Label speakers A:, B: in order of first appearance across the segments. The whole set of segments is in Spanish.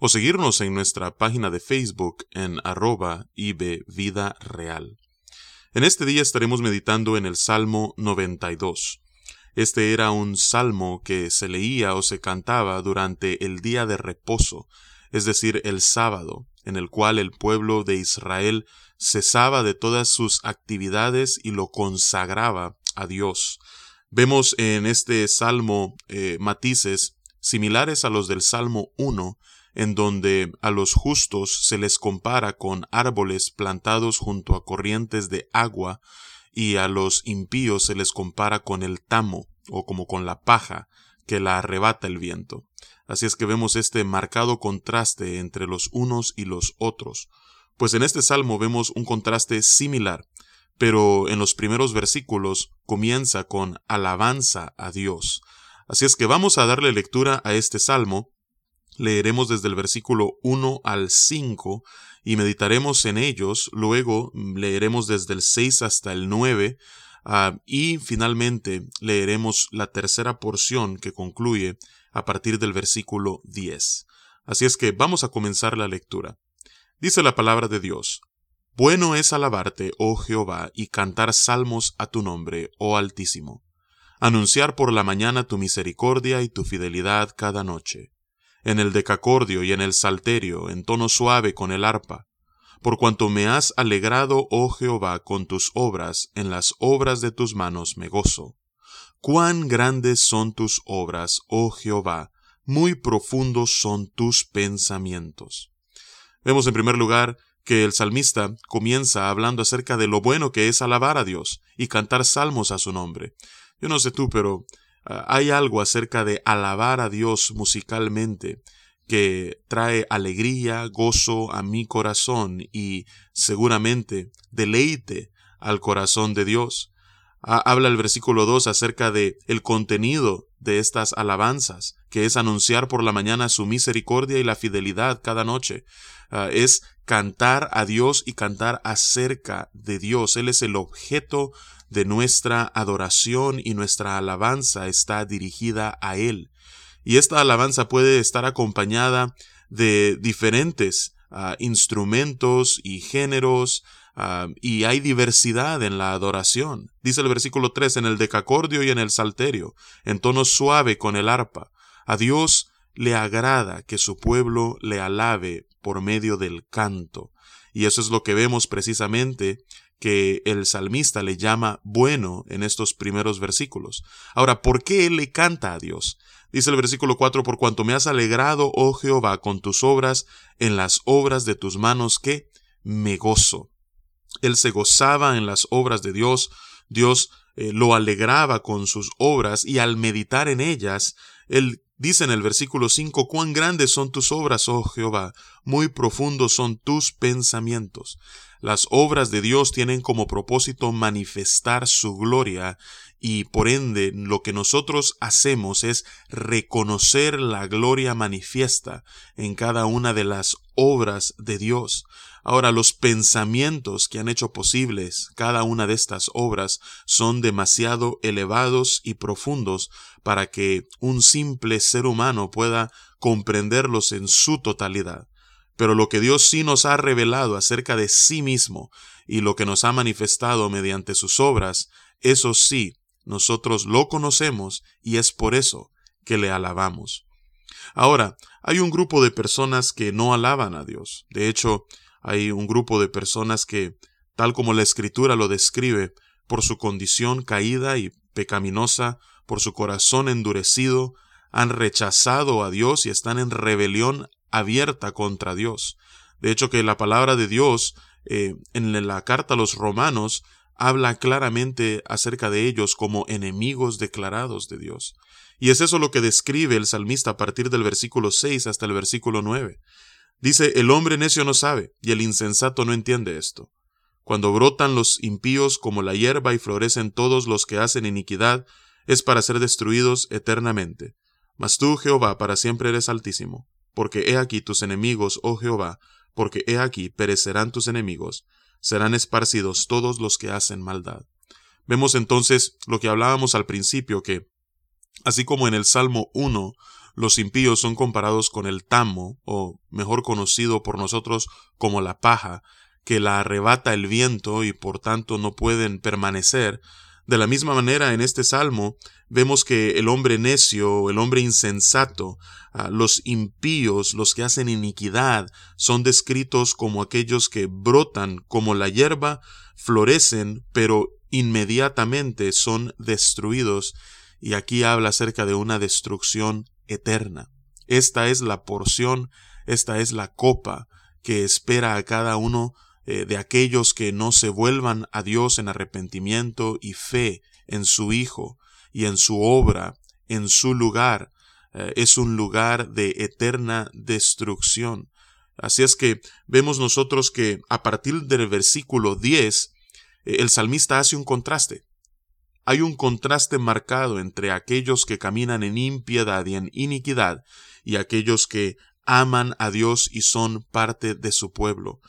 A: o seguirnos en nuestra página de Facebook en arroba Vida Real. En este día estaremos meditando en el Salmo 92. Este era un salmo que se leía o se cantaba durante el día de reposo, es decir, el sábado, en el cual el pueblo de Israel cesaba de todas sus actividades y lo consagraba a Dios. Vemos en este salmo eh, matices similares a los del Salmo 1, en donde a los justos se les compara con árboles plantados junto a corrientes de agua, y a los impíos se les compara con el tamo, o como con la paja, que la arrebata el viento. Así es que vemos este marcado contraste entre los unos y los otros. Pues en este salmo vemos un contraste similar, pero en los primeros versículos comienza con alabanza a Dios. Así es que vamos a darle lectura a este salmo leeremos desde el versículo 1 al 5 y meditaremos en ellos, luego leeremos desde el 6 hasta el 9 ah, y finalmente leeremos la tercera porción que concluye a partir del versículo 10. Así es que vamos a comenzar la lectura. Dice la palabra de Dios, Bueno es alabarte, oh Jehová, y cantar salmos a tu nombre, oh Altísimo, anunciar por la mañana tu misericordia y tu fidelidad cada noche en el decacordio y en el salterio, en tono suave con el arpa. Por cuanto me has alegrado, oh Jehová, con tus obras, en las obras de tus manos me gozo. Cuán grandes son tus obras, oh Jehová, muy profundos son tus pensamientos. Vemos en primer lugar que el salmista comienza hablando acerca de lo bueno que es alabar a Dios y cantar salmos a su nombre. Yo no sé tú, pero hay algo acerca de alabar a Dios musicalmente que trae alegría, gozo a mi corazón y seguramente deleite al corazón de Dios. Habla el versículo 2 acerca de el contenido de estas alabanzas, que es anunciar por la mañana su misericordia y la fidelidad cada noche. Ah, es cantar a Dios y cantar acerca de Dios. Él es el objeto de nuestra adoración y nuestra alabanza está dirigida a Él. Y esta alabanza puede estar acompañada de diferentes ah, instrumentos y géneros, ah, y hay diversidad en la adoración. Dice el versículo 3, en el decacordio y en el salterio, en tono suave con el arpa. A Dios le agrada que su pueblo le alabe por medio del canto. Y eso es lo que vemos precisamente que el salmista le llama bueno en estos primeros versículos. Ahora, ¿por qué él le canta a Dios? Dice el versículo 4, por cuanto me has alegrado, oh Jehová, con tus obras, en las obras de tus manos, que me gozo. Él se gozaba en las obras de Dios, Dios eh, lo alegraba con sus obras y al meditar en ellas, él dice en el versículo 5, cuán grandes son tus obras, oh Jehová, muy profundos son tus pensamientos. Las obras de Dios tienen como propósito manifestar su gloria y por ende lo que nosotros hacemos es reconocer la gloria manifiesta en cada una de las obras de Dios. Ahora los pensamientos que han hecho posibles cada una de estas obras son demasiado elevados y profundos para que un simple ser humano pueda comprenderlos en su totalidad. Pero lo que Dios sí nos ha revelado acerca de sí mismo y lo que nos ha manifestado mediante sus obras, eso sí, nosotros lo conocemos y es por eso que le alabamos. Ahora, hay un grupo de personas que no alaban a Dios. De hecho, hay un grupo de personas que, tal como la Escritura lo describe, por su condición caída y pecaminosa, por su corazón endurecido, han rechazado a Dios y están en rebelión abierta contra Dios. De hecho, que la palabra de Dios eh, en la carta a los romanos habla claramente acerca de ellos como enemigos declarados de Dios. Y es eso lo que describe el salmista a partir del versículo 6 hasta el versículo 9. Dice, el hombre necio no sabe, y el insensato no entiende esto. Cuando brotan los impíos como la hierba y florecen todos los que hacen iniquidad, es para ser destruidos eternamente. Mas tú, Jehová, para siempre eres altísimo, porque he aquí tus enemigos, oh Jehová, porque he aquí perecerán tus enemigos, serán esparcidos todos los que hacen maldad. Vemos entonces lo que hablábamos al principio, que así como en el Salmo 1 los impíos son comparados con el tamo, o mejor conocido por nosotros como la paja, que la arrebata el viento y por tanto no pueden permanecer, de la misma manera, en este salmo vemos que el hombre necio, el hombre insensato, ah, los impíos, los que hacen iniquidad, son descritos como aquellos que brotan como la hierba, florecen, pero inmediatamente son destruidos. Y aquí habla acerca de una destrucción eterna. Esta es la porción, esta es la copa que espera a cada uno eh, de aquellos que no se vuelvan a Dios en arrepentimiento y fe en su Hijo y en su obra, en su lugar. Eh, es un lugar de eterna destrucción. Así es que vemos nosotros que a partir del versículo 10, eh, el salmista hace un contraste. Hay un contraste marcado entre aquellos que caminan en impiedad y en iniquidad y aquellos que aman a Dios y son parte de su pueblo.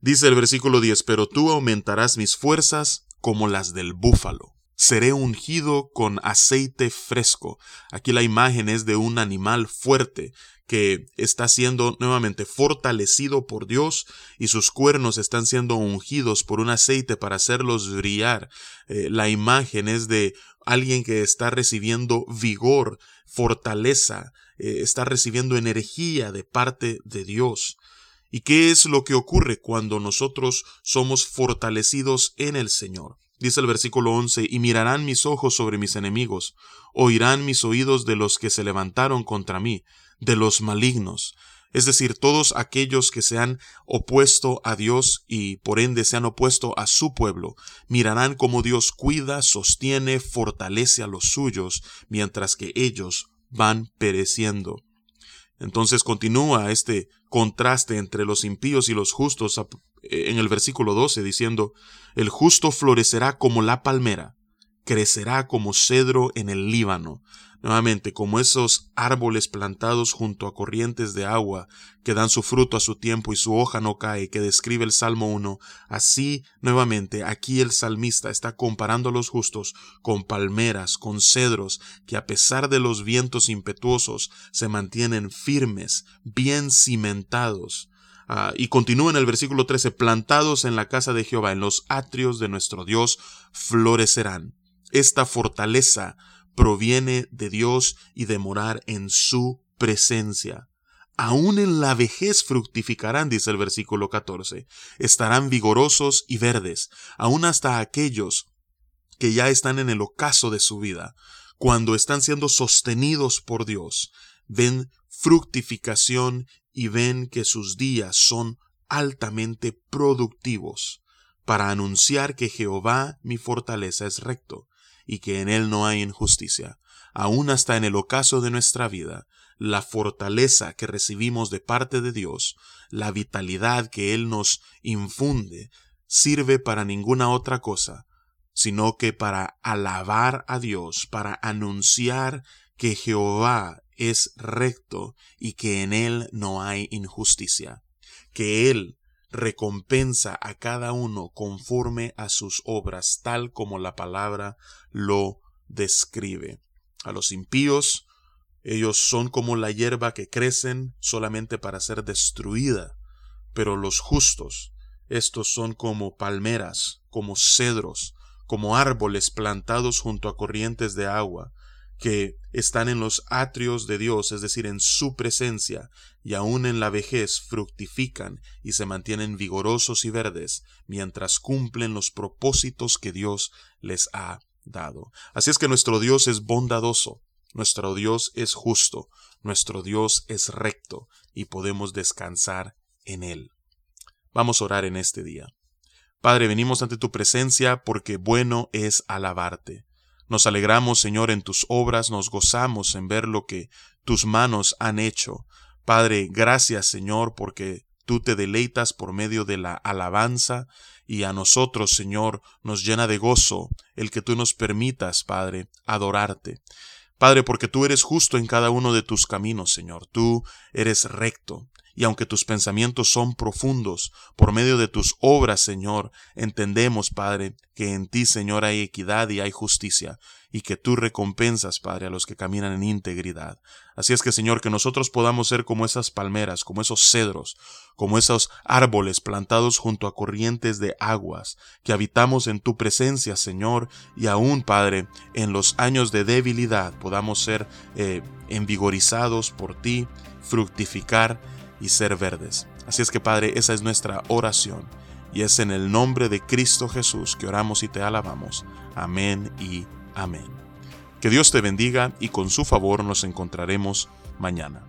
A: Dice el versículo 10, pero tú aumentarás mis fuerzas como las del búfalo. Seré ungido con aceite fresco. Aquí la imagen es de un animal fuerte que está siendo nuevamente fortalecido por Dios y sus cuernos están siendo ungidos por un aceite para hacerlos brillar. Eh, la imagen es de alguien que está recibiendo vigor, fortaleza, eh, está recibiendo energía de parte de Dios. ¿Y qué es lo que ocurre cuando nosotros somos fortalecidos en el Señor? Dice el versículo 11, y mirarán mis ojos sobre mis enemigos, oirán mis oídos de los que se levantaron contra mí, de los malignos, es decir, todos aquellos que se han opuesto a Dios y por ende se han opuesto a su pueblo, mirarán cómo Dios cuida, sostiene, fortalece a los suyos, mientras que ellos van pereciendo. Entonces continúa este contraste entre los impíos y los justos en el versículo 12 diciendo, el justo florecerá como la palmera, crecerá como cedro en el Líbano, Nuevamente, como esos árboles plantados junto a corrientes de agua, que dan su fruto a su tiempo y su hoja no cae, que describe el Salmo 1, así, nuevamente, aquí el salmista está comparando a los justos con palmeras, con cedros, que a pesar de los vientos impetuosos, se mantienen firmes, bien cimentados. Ah, y continúa en el versículo 13, plantados en la casa de Jehová, en los atrios de nuestro Dios, florecerán. Esta fortaleza proviene de Dios y de morar en su presencia. Aún en la vejez fructificarán, dice el versículo 14. Estarán vigorosos y verdes, aún hasta aquellos que ya están en el ocaso de su vida, cuando están siendo sostenidos por Dios, ven fructificación y ven que sus días son altamente productivos, para anunciar que Jehová mi fortaleza es recto, y que en él no hay injusticia. Aún hasta en el ocaso de nuestra vida, la fortaleza que recibimos de parte de Dios, la vitalidad que Él nos infunde, sirve para ninguna otra cosa, sino que para alabar a Dios, para anunciar que Jehová es recto y que en Él no hay injusticia, que Él recompensa a cada uno conforme a sus obras, tal como la palabra lo describe. A los impíos, ellos son como la hierba que crecen solamente para ser destruida, pero los justos, estos son como palmeras, como cedros, como árboles plantados junto a corrientes de agua, que están en los atrios de Dios, es decir, en su presencia, y aun en la vejez fructifican y se mantienen vigorosos y verdes, mientras cumplen los propósitos que Dios les ha dado. Así es que nuestro Dios es bondadoso, nuestro Dios es justo, nuestro Dios es recto, y podemos descansar en Él. Vamos a orar en este día. Padre, venimos ante tu presencia porque bueno es alabarte. Nos alegramos, Señor, en tus obras, nos gozamos en ver lo que tus manos han hecho Padre, gracias Señor porque tú te deleitas por medio de la alabanza y a nosotros, Señor, nos llena de gozo el que tú nos permitas, Padre, adorarte. Padre, porque tú eres justo en cada uno de tus caminos, Señor, tú eres recto, y aunque tus pensamientos son profundos, por medio de tus obras, Señor, entendemos, Padre, que en ti, Señor, hay equidad y hay justicia, y que tú recompensas, Padre, a los que caminan en integridad. Así es que, Señor, que nosotros podamos ser como esas palmeras, como esos cedros, como esos árboles plantados junto a corrientes de aguas, que habitamos en tu presencia, Señor, y aún, Padre, en los años de debilidad podamos ser eh, envigorizados por ti, fructificar, y ser verdes. Así es que Padre, esa es nuestra oración y es en el nombre de Cristo Jesús que oramos y te alabamos. Amén y amén. Que Dios te bendiga y con su favor nos encontraremos mañana.